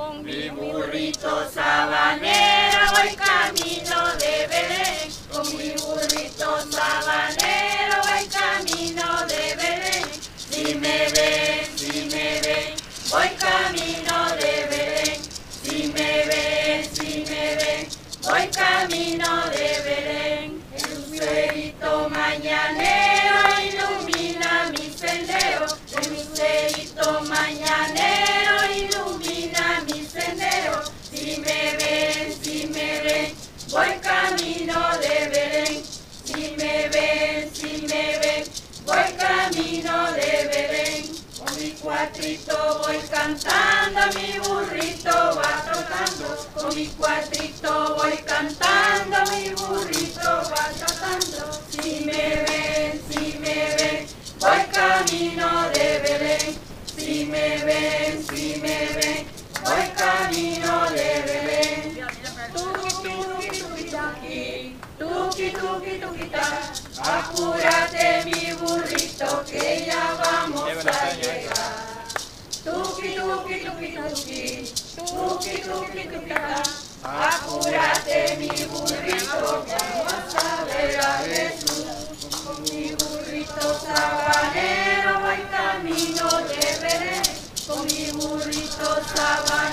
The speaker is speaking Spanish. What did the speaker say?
Con mi burrito sabanero voy camino de Belén. Con mi burrito sabanero voy camino de Belén. Si me ven, si me ven, voy camino de Belén. Si me ven, si me ven, voy camino de Belén. Voy camino de Belén. Si me ven, si me ven, voy camino de Belén. Con mi cuatrito voy cantando, mi burrito va trotando. Con mi cuatrito voy cantando, mi burrito va trotando. Si me ven, si me ven, voy camino de Belén. Si me ven, si me ven, voy camino de Belén. Tuki, tuki, aquí, tuqui, tuqui, tuquita, apúrate mi burrito que ya vamos a llegar. Tuqui, tuqui, tuqui, tuqui, tuqui, tuqui, tuquita, apúrate mi burrito que vamos a ver a Jesús. Con Mi burrito sabanero va camino de Belén, con mi burrito sabanero.